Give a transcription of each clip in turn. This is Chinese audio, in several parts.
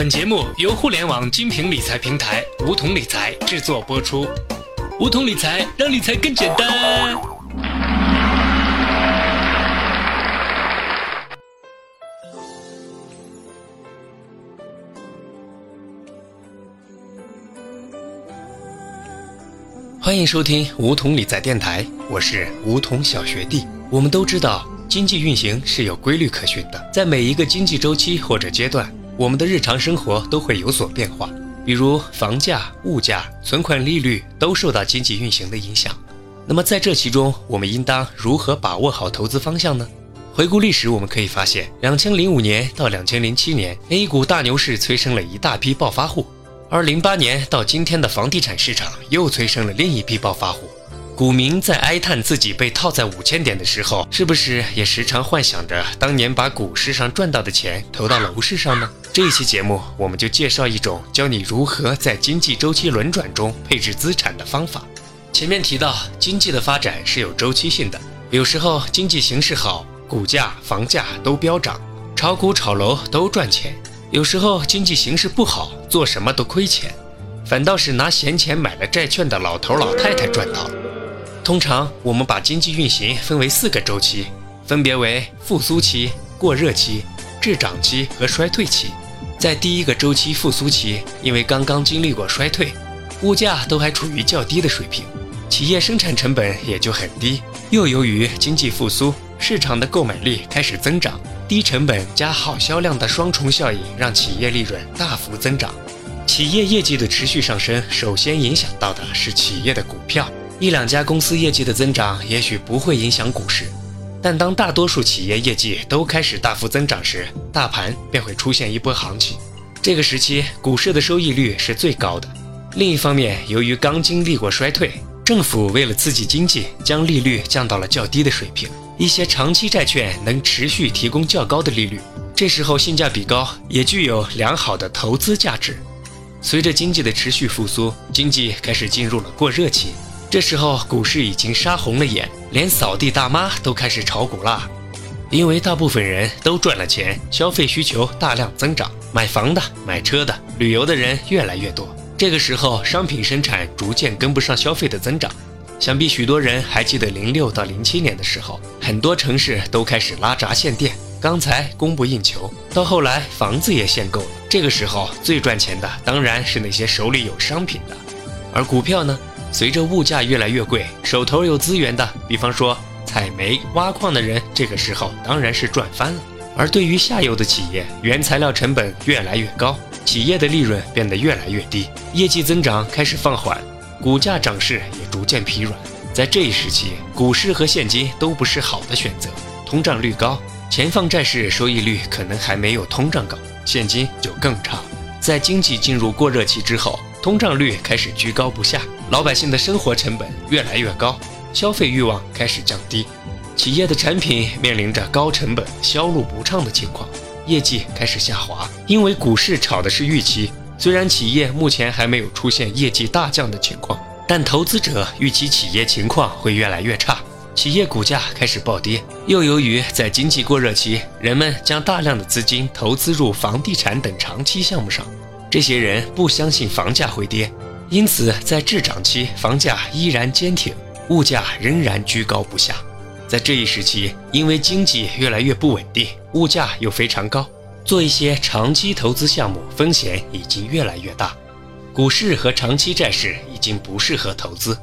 本节目由互联网精品理财平台梧桐理财制作播出。梧桐理财让理财更简单。欢迎收听梧桐理财电台，我是梧桐小学弟。我们都知道，经济运行是有规律可循的，在每一个经济周期或者阶段。我们的日常生活都会有所变化，比如房价、物价、存款利率都受到经济运行的影响。那么在这其中，我们应当如何把握好投资方向呢？回顾历史，我们可以发现，两千零五年到两千零七年，A 股大牛市催生了一大批暴发户，而零八年到今天的房地产市场又催生了另一批暴发户。股民在哀叹自己被套在五千点的时候，是不是也时常幻想着当年把股市上赚到的钱投到楼市上呢？这一期节目，我们就介绍一种教你如何在经济周期轮转中配置资产的方法。前面提到，经济的发展是有周期性的，有时候经济形势好，股价、房价都飙涨，炒股、炒楼都赚钱；有时候经济形势不好，做什么都亏钱，反倒是拿闲钱买了债券的老头老太太赚到了。通常我们把经济运行分为四个周期，分别为复苏期、过热期、滞涨期和衰退期。在第一个周期复苏期，因为刚刚经历过衰退，物价都还处于较低的水平，企业生产成本也就很低。又由于经济复苏，市场的购买力开始增长，低成本加好销量的双重效应让企业利润大幅增长。企业业绩的持续上升，首先影响到的是企业的股票。一两家公司业绩的增长也许不会影响股市，但当大多数企业业绩都开始大幅增长时，大盘便会出现一波行情。这个时期，股市的收益率是最高的。另一方面，由于刚经历过衰退，政府为了刺激经济，将利率降到了较低的水平，一些长期债券能持续提供较高的利率，这时候性价比高，也具有良好的投资价值。随着经济的持续复苏，经济开始进入了过热期。这时候股市已经杀红了眼，连扫地大妈都开始炒股啦。因为大部分人都赚了钱，消费需求大量增长，买房的、买车的、旅游的人越来越多。这个时候，商品生产逐渐跟不上消费的增长。想必许多人还记得零六到零七年的时候，很多城市都开始拉闸限电，钢材供不应求，到后来房子也限购了。这个时候最赚钱的当然是那些手里有商品的，而股票呢？随着物价越来越贵，手头有资源的，比方说采煤、挖矿的人，这个时候当然是赚翻了。而对于下游的企业，原材料成本越来越高，企业的利润变得越来越低，业绩增长开始放缓，股价涨势也逐渐疲软。在这一时期，股市和现金都不是好的选择，通胀率高，钱放债市收益率可能还没有通胀高，现金就更差。在经济进入过热期之后。通胀率开始居高不下，老百姓的生活成本越来越高，消费欲望开始降低，企业的产品面临着高成本、销路不畅的情况，业绩开始下滑。因为股市炒的是预期，虽然企业目前还没有出现业绩大降的情况，但投资者预期企业情况会越来越差，企业股价开始暴跌。又由于在经济过热期，人们将大量的资金投资入房地产等长期项目上。这些人不相信房价会跌，因此在滞涨期，房价依然坚挺，物价仍然居高不下。在这一时期，因为经济越来越不稳定，物价又非常高，做一些长期投资项目风险已经越来越大，股市和长期债市已经不适合投资。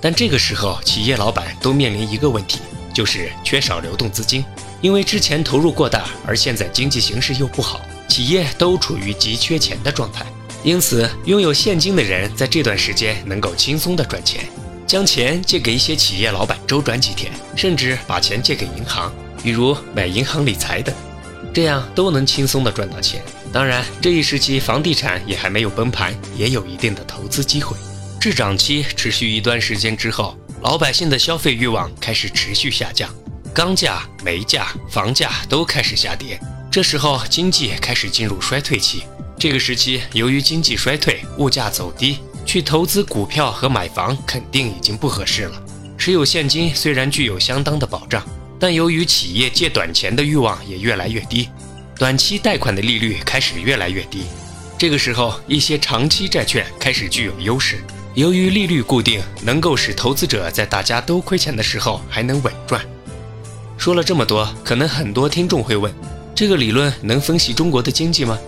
但这个时候，企业老板都面临一个问题，就是缺少流动资金，因为之前投入过大，而现在经济形势又不好。企业都处于急缺钱的状态，因此拥有现金的人在这段时间能够轻松的赚钱，将钱借给一些企业老板周转几天，甚至把钱借给银行，比如买银行理财等，这样都能轻松的赚到钱。当然，这一时期房地产也还没有崩盘，也有一定的投资机会。滞涨期持续一段时间之后，老百姓的消费欲望开始持续下降，钢价、煤价、房价都开始下跌。这时候经济开始进入衰退期，这个时期由于经济衰退，物价走低，去投资股票和买房肯定已经不合适了。持有现金虽然具有相当的保障，但由于企业借短钱的欲望也越来越低，短期贷款的利率开始越来越低，这个时候，一些长期债券开始具有优势。由于利率固定，能够使投资者在大家都亏钱的时候还能稳赚。说了这么多，可能很多听众会问：这个理论能分析中国的经济吗？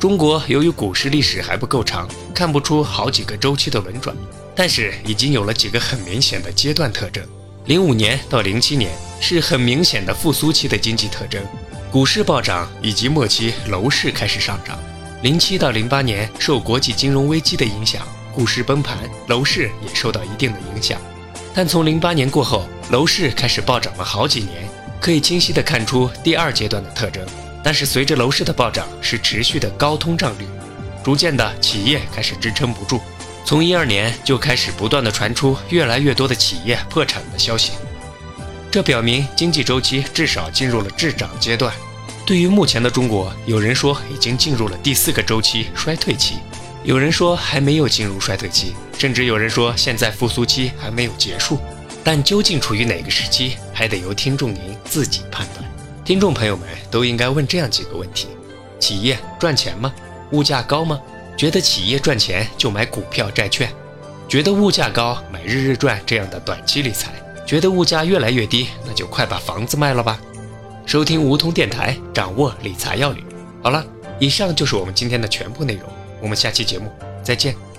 中国由于股市历史还不够长，看不出好几个周期的轮转，但是已经有了几个很明显的阶段特征。零五年到零七年是很明显的复苏期的经济特征，股市暴涨以及末期楼市开始上涨。零七到零八年受国际金融危机的影响，股市崩盘，楼市也受到一定的影响。但从零八年过后，楼市开始暴涨了好几年，可以清晰地看出第二阶段的特征。但是随着楼市的暴涨，是持续的高通胀率，逐渐的企业开始支撑不住。从一二年就开始不断的传出越来越多的企业破产的消息，这表明经济周期至少进入了滞涨阶段。对于目前的中国，有人说已经进入了第四个周期衰退期，有人说还没有进入衰退期，甚至有人说现在复苏期还没有结束。但究竟处于哪个时期，还得由听众您自己判断。听众朋友们都应该问这样几个问题：企业赚钱吗？物价高吗？觉得企业赚钱就买股票债券，觉得物价高买日日赚这样的短期理财，觉得物价越来越低，那就快把房子卖了吧。收听梧桐电台，掌握理财要领。好了，以上就是我们今天的全部内容，我们下期节目再见。